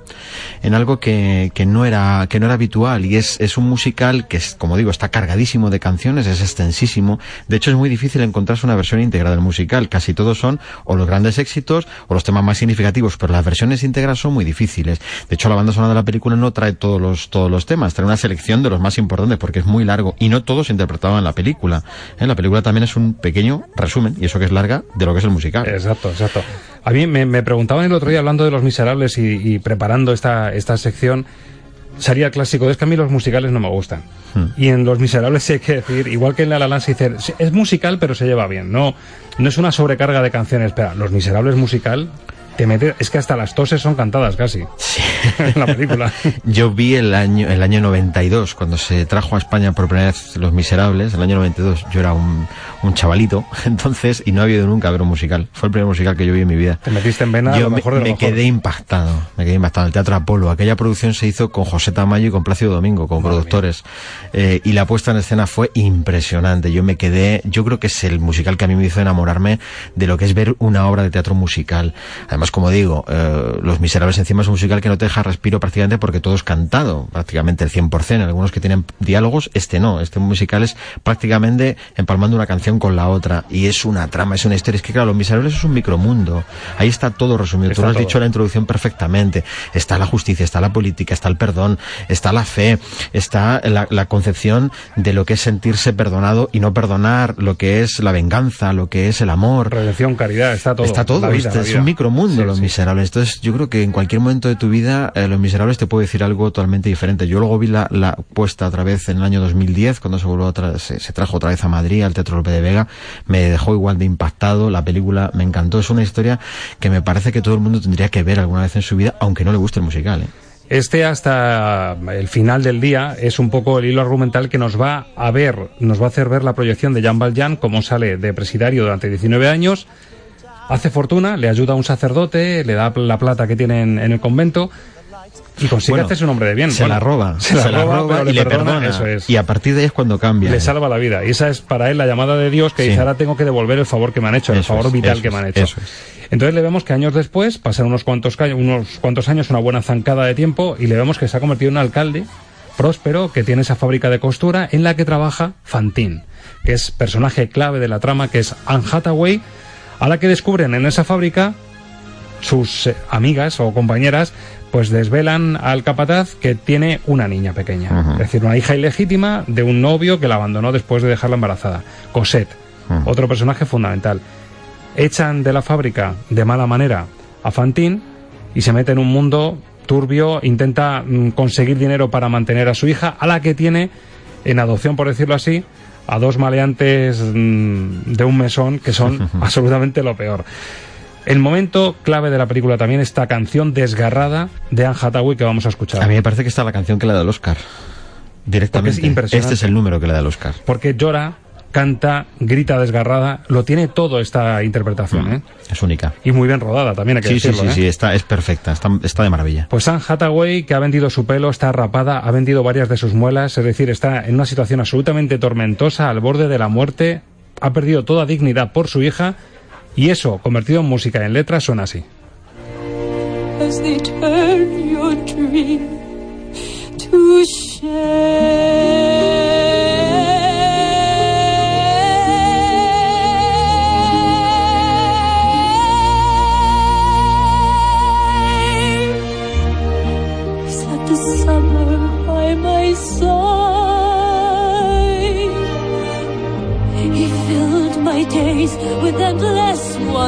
en algo que, que no era, que no era habitual, y es, es un musical que es, como digo, está cargadísimo de canciones, es extensísimo. De hecho, es muy difícil encontrarse una versión íntegra del musical. Casi todos son o los grandes éxitos o los temas más significativos, pero las versiones íntegras son muy difíciles. De hecho, la banda sonora de la película no trae todos los, todos los temas, trae una selección de los más importantes porque es muy largo y no todos se interpretaban en la película. ¿Eh? La película también es un pequeño resumen, y eso que es larga, de lo que es el musical. Exacto, exacto. A mí me, me preguntaban el otro día hablando de Los Miserables y, y preparando esta, esta sección, sería el clásico, es que a mí los musicales no me gustan. Hmm. Y en Los Miserables sí hay que decir, igual que en La La Land se dice, "Sí, es musical pero se lleva bien, no, no es una sobrecarga de canciones, espera, Los Miserables musical te mete, es que hasta las toses son cantadas casi en la película. Yo vi el año, el año 92, cuando se trajo a España por primera vez Los Miserables, el año 92, yo era un, un chavalito, entonces, y no había ido nunca a ver un musical. Fue el primer musical que yo vi en mi vida. Te metiste en vena, Yo lo me, mejor de lo me mejor. quedé impactado, me quedé impactado. El Teatro Apolo, aquella producción se hizo con José Tamayo y con Plácido Domingo, como productores. Eh, y la puesta en escena fue impresionante. Yo me quedé, yo creo que es el musical que a mí me hizo enamorarme de lo que es ver una obra de teatro musical. Además, como digo, eh, Los Miserables encima es un musical que no te deja respiro prácticamente porque todo es cantado, prácticamente el 100%. Algunos que tienen diálogos, este no. Este musical es prácticamente empalmando una canción con la otra. Y es una trama, es una historia. Es que claro, Los Miserables es un micromundo. Ahí está todo resumido. Está Tú lo has todo. dicho en la introducción perfectamente. Está la justicia, está la política, está el perdón, está la fe, está la, la concepción de lo que es sentirse perdonado y no perdonar, lo que es la venganza, lo que es el amor. Redención, caridad, está todo. Está todo, La vida, este es un micromundo Sí, Los sí. Miserables. Entonces yo creo que en cualquier momento de tu vida eh, Los Miserables te puede decir algo totalmente diferente. Yo luego vi la, la puesta otra vez en el año 2010, cuando se, volvió otra, se, se trajo otra vez a Madrid, al Teatro Lope de Vega, me dejó igual de impactado, la película me encantó. Es una historia que me parece que todo el mundo tendría que ver alguna vez en su vida, aunque no le guste el musical. ¿eh? Este hasta el final del día es un poco el hilo argumental que nos va a ver, nos va a hacer ver la proyección de Jean Valjean, cómo sale de presidario durante 19 años, hace fortuna, le ayuda a un sacerdote, le da la plata que tiene en, en el convento y consigue Bueno, hacerse un hombre de bien. Se Bueno, la roba, se la, roba, pero y le perdona. eso es. Y a partir de ahí es cuando cambia. le ¿eh? salva la vida. Y esa es para él la llamada de Dios que Sí. dice, ahora tengo que devolver el favor que me han hecho, el favor es, vital que me han hecho. eso Entonces le vemos que años después, pasan unos cuantos, unos cuantos años, una buena zancada de tiempo, y le vemos que se ha convertido en un alcalde próspero que tiene esa fábrica de costura en la que trabaja Fantine, que es personaje clave de la trama, que es Anne Hathaway, a la que descubren en esa fábrica sus eh, amigas o compañeras pues desvelan al capataz que tiene una niña pequeña, es decir, una hija ilegítima de un novio que la abandonó después de dejarla embarazada, Cosette, otro personaje fundamental. Echan de la fábrica de mala manera a Fantine y se mete en un mundo turbio, intenta mm, conseguir dinero para mantener a su hija, a la que tiene en adopción, por decirlo así, a dos maleantes mm, de un mesón que son absolutamente lo peor. El momento clave de la película también esta canción desgarrada de Anne Hathaway que vamos a escuchar. A mí me parece que está la canción que le da el Oscar. Directamente. Porque es impresionante. Este es el número que le da el Oscar. Porque llora, canta, grita desgarrada, lo tiene todo esta interpretación, ¿eh? Es única. Y muy bien rodada también, hay que Sí, sí, decirlo, sí, ¿eh? sí, está, es perfecta, está, está de maravilla. Pues Anne Hathaway, que ha vendido su pelo, está rapada, ha vendido varias de sus muelas, es decir, está en una situación absolutamente tormentosa, al borde de la muerte, ha perdido toda dignidad por su hija, y eso, convertido en música en letras, suena así.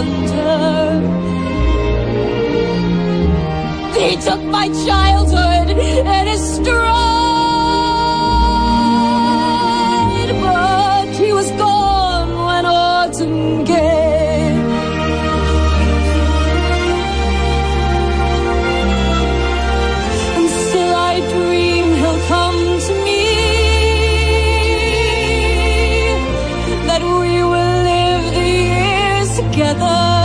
Wonder. He took my childhood and his stride, together.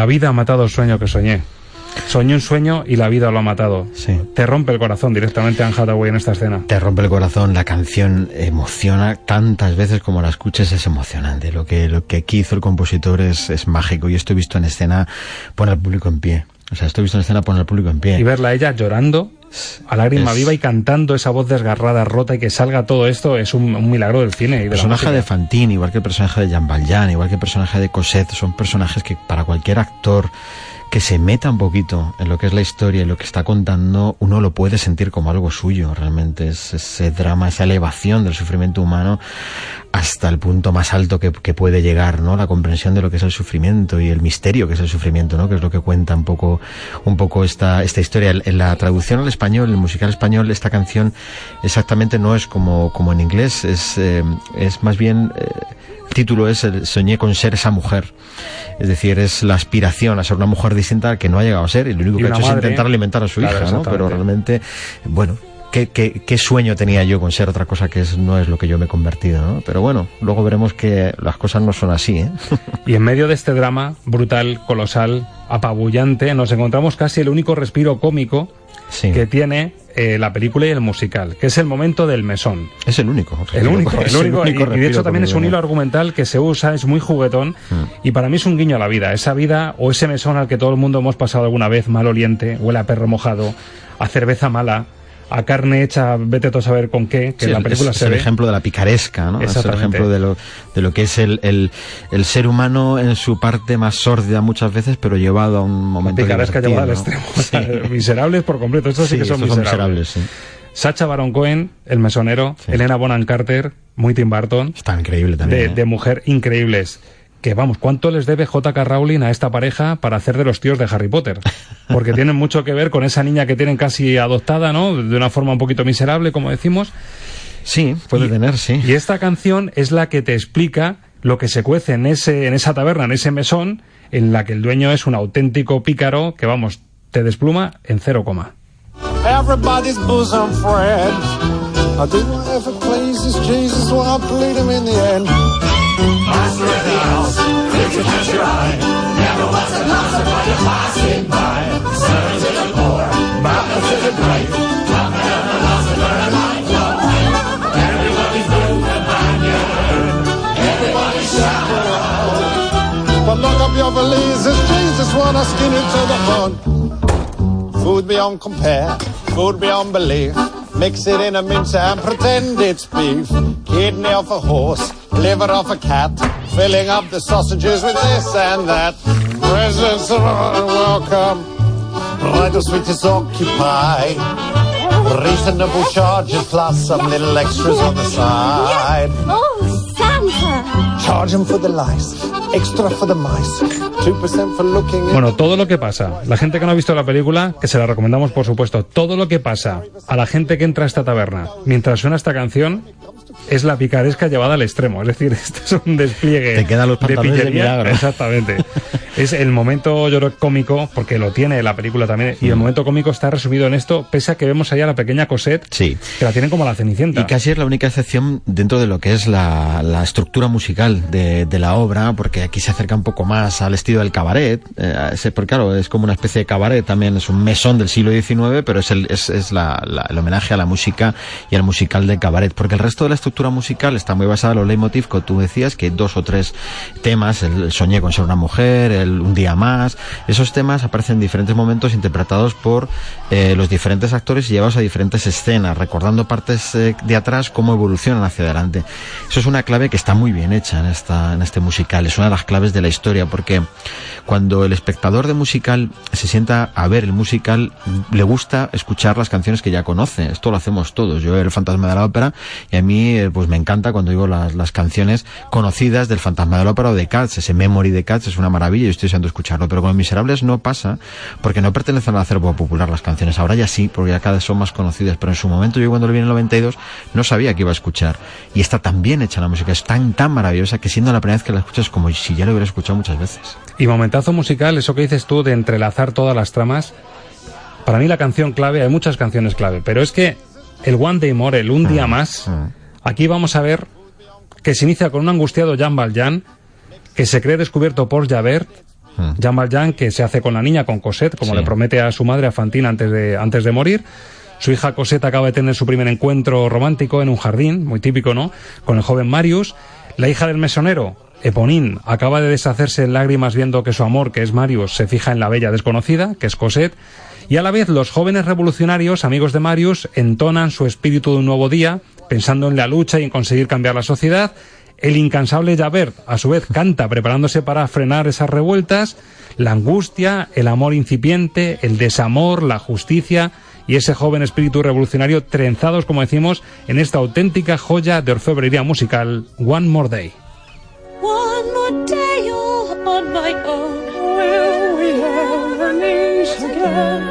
La vida ha matado el sueño que soñé. Soñó un sueño y la vida lo ha matado. Sí. Te rompe el corazón directamente Anne Hathaway en esta escena. Te rompe el corazón, la canción emociona tantas veces como la escuches, es emocionante. Lo que, lo que aquí hizo el compositor es, es mágico y esto visto en escena pone al público en pie. O sea, esto visto en escena pone al público en pie. Y verla a ella llorando a lágrima Es- viva y cantando esa voz desgarrada, rota y que salga todo esto es un, un milagro del cine. Y de El personaje de Fantine, igual que el personaje de Jean Valjean, igual que el personaje de Cosette, son personajes que para cualquier actor que se meta un poquito en lo que es la historia y lo que está contando, uno lo puede sentir como algo suyo. Realmente es ese drama, esa elevación del sufrimiento humano hasta el punto más alto que, puede llegar, ¿no? La comprensión de lo que es el sufrimiento y el misterio que es el sufrimiento, ¿no? Que es lo que cuenta un poco, un poco esta, esta historia. En la traducción al español, en el musical español, esta canción exactamente no es como, como en inglés, es, eh, es más bien, eh, título es el Soñé con ser esa mujer. Es decir, es la aspiración a ser una mujer distinta que no ha llegado a ser y lo único Y que ha hecho es madre. intentar alimentar a su Claro, hija, ¿no? Pero realmente, bueno, ¿qué, qué, qué sueño tenía yo con ser otra cosa que es, no es lo que yo me he convertido, ¿no? Pero bueno, luego veremos que las cosas no son así, ¿eh? Y en medio de este drama brutal, colosal, apabullante, nos encontramos casi el único respiro cómico Sí. que tiene eh, la película y el musical, que es el momento del mesón. Es el único. El único, el único, y- y, de hecho también es un hilo argumental que se usa, es muy juguetón Mm. y para mí es un guiño a la vida, esa vida o ese mesón al que todo el mundo hemos pasado alguna vez, mal oliente, huele a perro mojado, a cerveza mala, a carne hecha, vete tú a saber con qué, que Sí, en la el- película es, se es el ejemplo de la picaresca, ¿no? Es el ejemplo de lo, de lo que es el, el, el ser humano en su parte más sórdida muchas veces, pero llevado a un momento Picaresca divertido, llevada al extremo. O sea, miserables por completo. Estos sí, Sí, que son miserables. miserables, sí. Sacha Baron Cohen, el mesonero, Elena Bonham Carter, muy Tim Burton. Está increíble también. De, ¿eh? de mujer increíbles. Que vamos, ¿cuánto les debe J.K. Rowling a esta pareja para hacer de los tíos de Harry Potter? Porque tienen mucho que ver con esa niña que tienen casi adoptada, ¿no? De una forma un poquito miserable, como decimos. Sí, puede tener, sí. Y esta canción es la que te explica lo que se cuece en, ese, en esa taberna, en ese mesón, en la que el dueño es un auténtico pícaro que, vamos, te despluma en cero coma. Everybody's bosom friend. I do whatever pleases Jesus, well, I'll plead him in the end. You catch your eye, never was a you're passing by. Servants to the poor, baptists to the great. Come and to. Everybody's. Everybody's. But up your valises, Jesus wanna skin it to the bone. Food beyond compare, food beyond belief. Mix it in a mince and pretend it's beef. Kidney off a horse, liver off a cat. Filling up the sausages with this and that. Presents are welcome. Suite is occupied. Reasonable charges plus some little extras on the side. Oh, Santa! Charge 'em for the lice, extra for the mice, 2% for looking in. Bueno, todo lo que pasa, la gente que no ha visto la película, que se la recomendamos por supuesto, todo lo que pasa a la gente que entra a esta taberna mientras suena esta canción es la picaresca llevada al extremo. Es decir, esto es un despliegue Te quedan los de pantalones de pillería. milagro. Exactamente. es el momento, yo creo, cómico, porque lo tiene la película también, y el Mm. momento cómico está resumido en esto, pese a que vemos allá a la pequeña Cosette, Sí. que la tienen como la cenicienta. Y casi es la única excepción dentro de lo que es la, la estructura musical de, de la obra, porque aquí se acerca un poco más al estilo del cabaret. eh, porque claro, es como una especie de cabaret también, es un mesón del siglo XIX, pero es el, es, es la- la- el homenaje a la música y al musical del cabaret. Porque el resto de la estructura musical está muy basada en los leitmotiv, como tú decías, que dos o tres temas, el, el soñé con ser una mujer, el un día más, esos temas aparecen en diferentes momentos interpretados por eh, los diferentes actores y llevados a diferentes escenas, recordando partes eh, de atrás cómo evolucionan hacia adelante. Eso es una clave que está muy bien hecha en esta en este musical, es una de las claves de la historia porque cuando el espectador de musical se sienta a ver el musical le gusta escuchar las canciones que ya conoce. Esto lo hacemos todos. Yo el fantasma de la ópera y a mí eh, pues me encanta cuando digo las, las canciones conocidas del fantasma de la ópera o de Cats, ese memory de Cats es una maravilla y estoy deseando escucharlo, pero con los miserables no pasa porque no pertenecen al acervo popular las canciones. Ahora ya sí, porque ya cada vez son más conocidas, pero en su momento yo cuando lo vi en el 92 no sabía que iba a escuchar. Y está tan bien hecha la música, es tan tan maravillosa que siendo la primera vez que la escuchas como si ya lo hubiera escuchado muchas veces. Y momentazo musical, eso que dices tú de entrelazar todas las tramas. Para mí la canción clave, hay muchas canciones clave, pero es que el One Day More, el Un Día Más, aquí vamos a ver que se inicia con un angustiado Jean Valjean que se cree descubierto por Javert Jean Valjean, que se hace con la niña, con Cosette, como Sí. le promete a su madre, a Fantine, antes de, antes de morir. Su hija Cosette acaba de tener su primer encuentro romántico en un jardín, muy típico, ¿no? Con el joven Marius. La hija del mesonero, Eponine, acaba de deshacerse en lágrimas viendo que su amor, que es Marius, se fija en la bella desconocida, que es Cosette. Y a la vez los jóvenes revolucionarios, amigos de Marius, entonan su espíritu de un nuevo día, pensando en la lucha y en conseguir cambiar la sociedad. El incansable Javert, a su vez, canta preparándose para frenar esas revueltas. La angustia, el amor incipiente, el desamor, la justicia y ese joven espíritu revolucionario trenzados, como decimos, en esta auténtica joya de orfebrería musical, One More Day. One more day on my own. Will we ever meet again?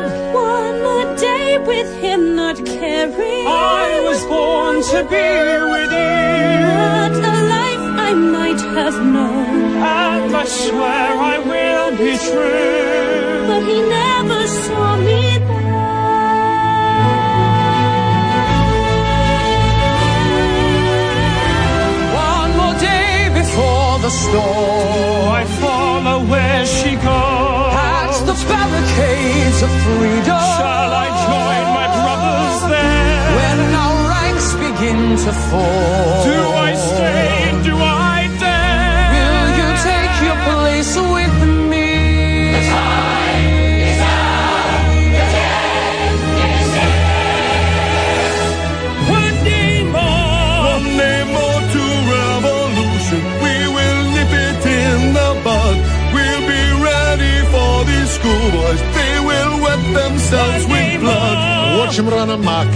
Caring. I was born to be with you. What a life I might have known. And I swear I will be true. But he to fall. Do I stay? Do I dare? Will you take your place with me? The time is now. The day is One day more. One day more to revolution. We will nip it in the bud. We'll be ready for these schoolboys. They will wet themselves with blood. Watch him run amok.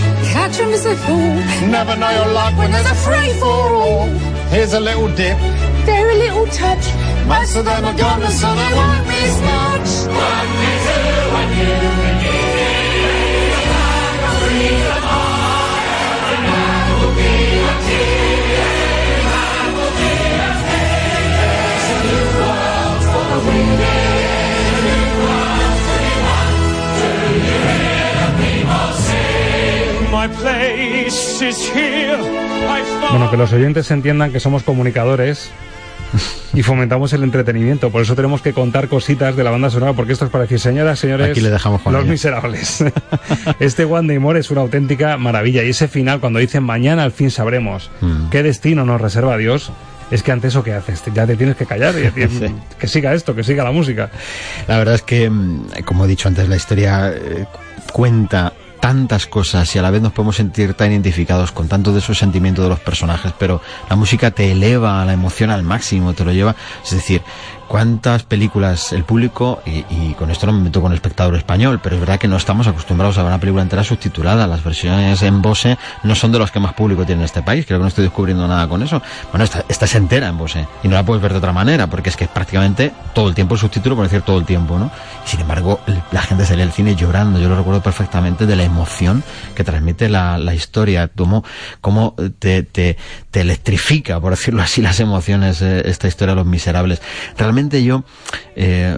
Catch him as a fool. Never know your luck when there's a free for all. Here's a little dip. Very little touch. Most of them are gone, so there won't be much. One two, and you Bueno, que los oyentes entiendan que somos comunicadores y fomentamos el entretenimiento. Por eso tenemos que contar cositas de la banda sonora, porque esto es para decir, señoras, señores, Aquí le dejamos los miserables. este One Day More es una auténtica maravilla. Y ese final, cuando dicen mañana al fin sabremos Mm. qué destino nos reserva Dios, es que ante eso, ¿qué haces? Ya te tienes que callar y decir, Sí. que siga esto, que siga la música. La verdad es que, mm, como he dicho antes, la historia eh, cuenta tantas cosas y a la vez nos podemos sentir tan identificados con tanto de esos sentimientos de los personajes, pero la música te eleva a la emoción al máximo, te lo lleva. Es decir, cuántas películas el público, y, con esto no me meto con el espectador español, pero es verdad que no estamos acostumbrados a ver una película entera subtitulada. Las versiones en Bose no son de los que más público tiene en este país, creo que no estoy descubriendo nada con eso. Bueno, esta, esta es entera en Bose y no la puedes ver de otra manera, porque es que prácticamente todo el tiempo el subtítulo, por decir todo el tiempo, ¿no? Sin embargo, la gente salía del cine llorando, yo lo recuerdo perfectamente de la emoción que transmite la, la historia, cómo, cómo te, te, te electrifica, por decirlo así, las emociones, eh, esta historia de los miserables. Realmente yo, eh,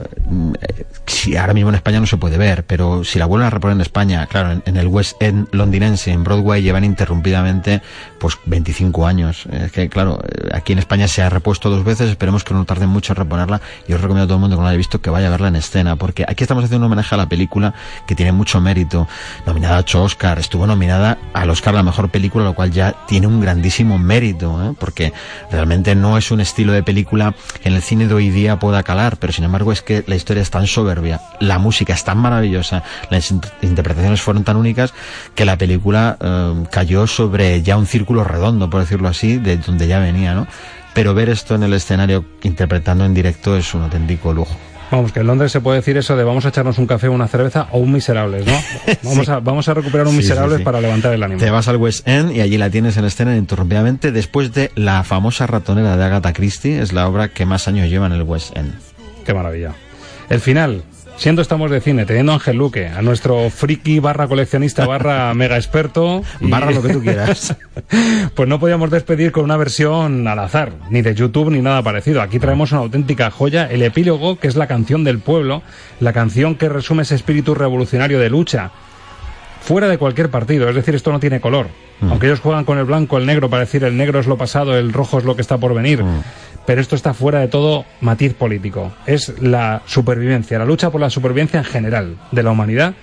si ahora mismo en España no se puede ver, pero si la vuelven a reponer en España, claro, en, en el West End londinense, en Broadway, llevan interrumpidamente pues 25 años. Es que, claro, eh, aquí en España se ha repuesto dos veces, esperemos que no tarden mucho en reponerla. Y os recomiendo a todo el mundo que no la haya visto que vaya a verla en escena, porque aquí estamos haciendo un homenaje a la película que tiene mucho mérito. Nominada a 8 Oscar, estuvo nominada al Oscar la mejor película, lo cual ya tiene un grandísimo mérito, ¿eh? porque realmente no es un estilo de película en el cine de hoy día pueda calar, pero sin embargo es que la historia es tan soberbia, la música es tan maravillosa, las in- interpretaciones fueron tan únicas que la película eh, cayó sobre ya un círculo redondo, por decirlo así, de donde ya venía, ¿no? Pero ver esto en el escenario interpretando en directo es un auténtico lujo. Vamos, que en Londres se puede decir eso de vamos a echarnos un café o una cerveza o un miserables, ¿no? Vamos, Sí. a, vamos a recuperar un Sí, sí, miserables sí. para levantar el ánimo. Te vas al West End y allí la tienes en escena ininterrumpidamente después de la famosa ratonera de Agatha Christie, es la obra que más años lleva en el West End. Qué maravilla. El final, siendo estamos de cine, teniendo a Ángel Luque, a nuestro friki barra coleccionista barra mega experto. y- Barra lo que tú quieras. pues no podíamos despedir con una versión al azar, ni de YouTube ni nada parecido. Aquí traemos una auténtica joya, el epílogo, que es la canción del pueblo, la canción que resume ese espíritu revolucionario de lucha. Fuera de cualquier partido, es decir, esto no tiene color. Mm. Aunque ellos juegan con el blanco, el negro, para decir el negro es lo pasado, el rojo es lo que está por venir. Mm. Pero esto está fuera de todo matiz político. Es la supervivencia, la lucha por la supervivencia en general de la humanidad.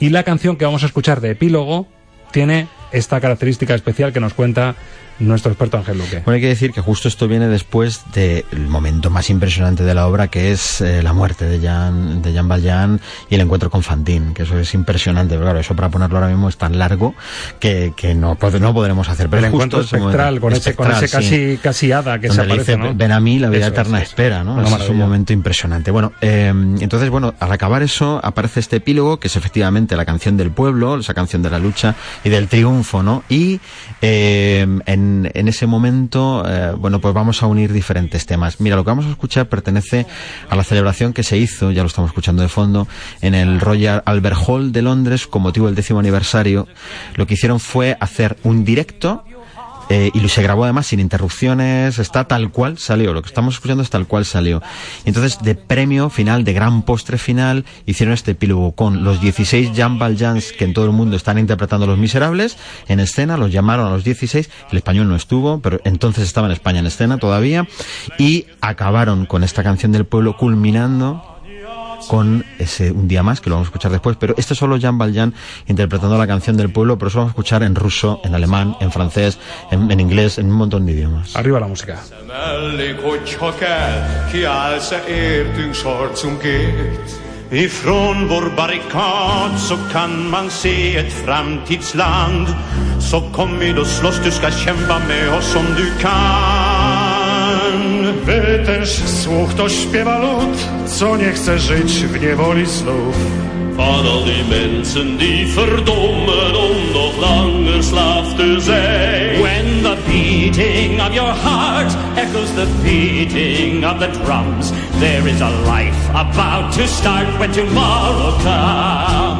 Y la canción que vamos a escuchar de epílogo tiene esta característica especial que nos cuenta nuestro experto Ángel Luque. Bueno, hay que decir que justo esto viene después del momento más impresionante de la obra, que es eh, la muerte de Jean, de Jean Valjean y el encuentro con Fantine, que eso es impresionante, pero claro, eso para ponerlo ahora mismo es tan largo que, que no, no podremos hacer. Pero el encuentro espectral con ese, con ese espectral, casi, sí. casi hada que se Donde aparece, dice, ¿no? Ven a mí, la vida Eso eterna sí, espera, ¿no? Es un momento impresionante. Bueno, eh, entonces, bueno, al acabar eso, aparece este epílogo, que es efectivamente la canción del pueblo, esa canción de la lucha y del triunfo, ¿no? Y eh, en, en ese momento, eh, bueno, pues vamos a unir diferentes temas. Mira, lo que vamos a escuchar pertenece a la celebración que se hizo, ya lo estamos escuchando de fondo, en el Royal Albert Hall de Londres, con motivo del décimo aniversario. Lo que hicieron fue hacer un directo eh, y se grabó además sin interrupciones, está tal cual salió, lo que estamos escuchando es tal cual salió. Y entonces, de premio final, de gran postre final, hicieron este epílogo con los 16 Jean Valjeans que en todo el mundo están interpretando Los Miserables en escena, los llamaron a los 16, el español no estuvo, pero entonces estaba en España en escena todavía, y acabaron con esta canción del pueblo culminando con ese un día más que lo vamos a escuchar después pero este es solo Jean Valjean interpretando la canción del pueblo pero eso lo vamos a escuchar en ruso en alemán en francés en, en inglés en un montón de idiomas arriba la música Elég, hogy csak el, kiállsz-e értünk sorcunkért. Ifrån vår barrikad så kan man se ett framtidsland. Så kom med och slåss, du ska kämpa med oss om du kan. Wy też słuch to śpiewa lud, co nie chce żyć w niewoli snów. Van al die mensen die verdommen om nog langer slaaf te zijn. When the beating of your heart echoes the beating of the drums, there is a life about to start when tomorrow comes.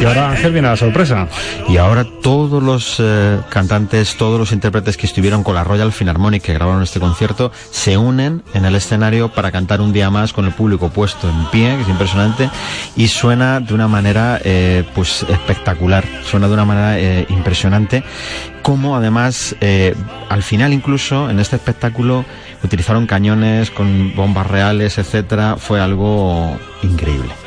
Y ahora Ángel viene a la sorpresa. y ahora todos los eh, cantantes todos los intérpretes que estuvieron con la Royal Philharmonic que grabaron este concierto se unen en el escenario para cantar un día más con el público puesto en pie que es impresionante y suena de una manera eh, pues espectacular suena de una manera eh, impresionante como además al final incluso en este espectáculo utilizaron cañones con bombas reales etcétera fue algo increíble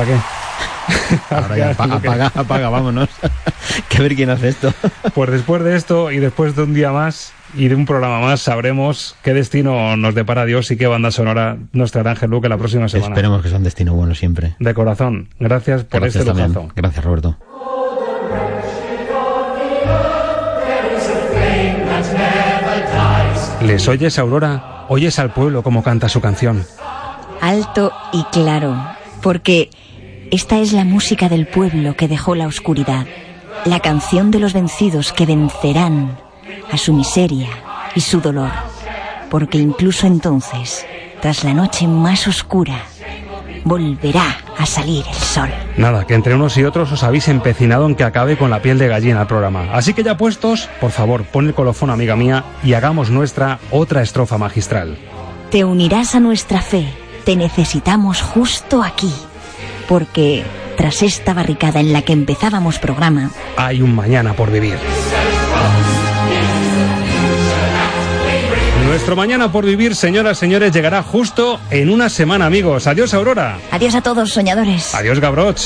ahora qué? Ahora ya apa- apaga, apaga, vámonos. que a ver quién hace esto. Pues después de esto y después de un día más y de un programa más sabremos qué destino nos depara Dios y qué banda sonora nos traerá Ángel Luque la próxima semana. Esperemos que sea un destino bueno siempre. De corazón, gracias por Gracias este también. lujazo. Gracias, Roberto. ¿Les oyes, Aurora? ¿Oyes al pueblo como canta su canción? Alto y claro, porque esta es la música del pueblo que dejó la oscuridad, la canción de los vencidos que vencerán a su miseria y su dolor, porque incluso entonces, tras la noche más oscura, volverá a salir el sol. Nada, que entre unos y otros os habéis empecinado en que acabe con la piel de gallina el programa. Así que ya puestos, por favor, pon el colofón, amiga mía, y hagamos nuestra otra estrofa magistral. Te unirás a nuestra fe, te necesitamos justo aquí, porque tras esta barricada en la que empezábamos programa, Hay un mañana por vivir. Nuestro mañana por vivir, señoras, señores, llegará justo en una semana, amigos. Adiós, Aurora. adiós a todos soñadores. Adiós, Gabroch.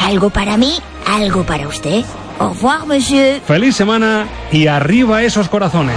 Algo para mí, algo para usted. Au revoir, monsieur. Feliz semana y arriba esos corazones.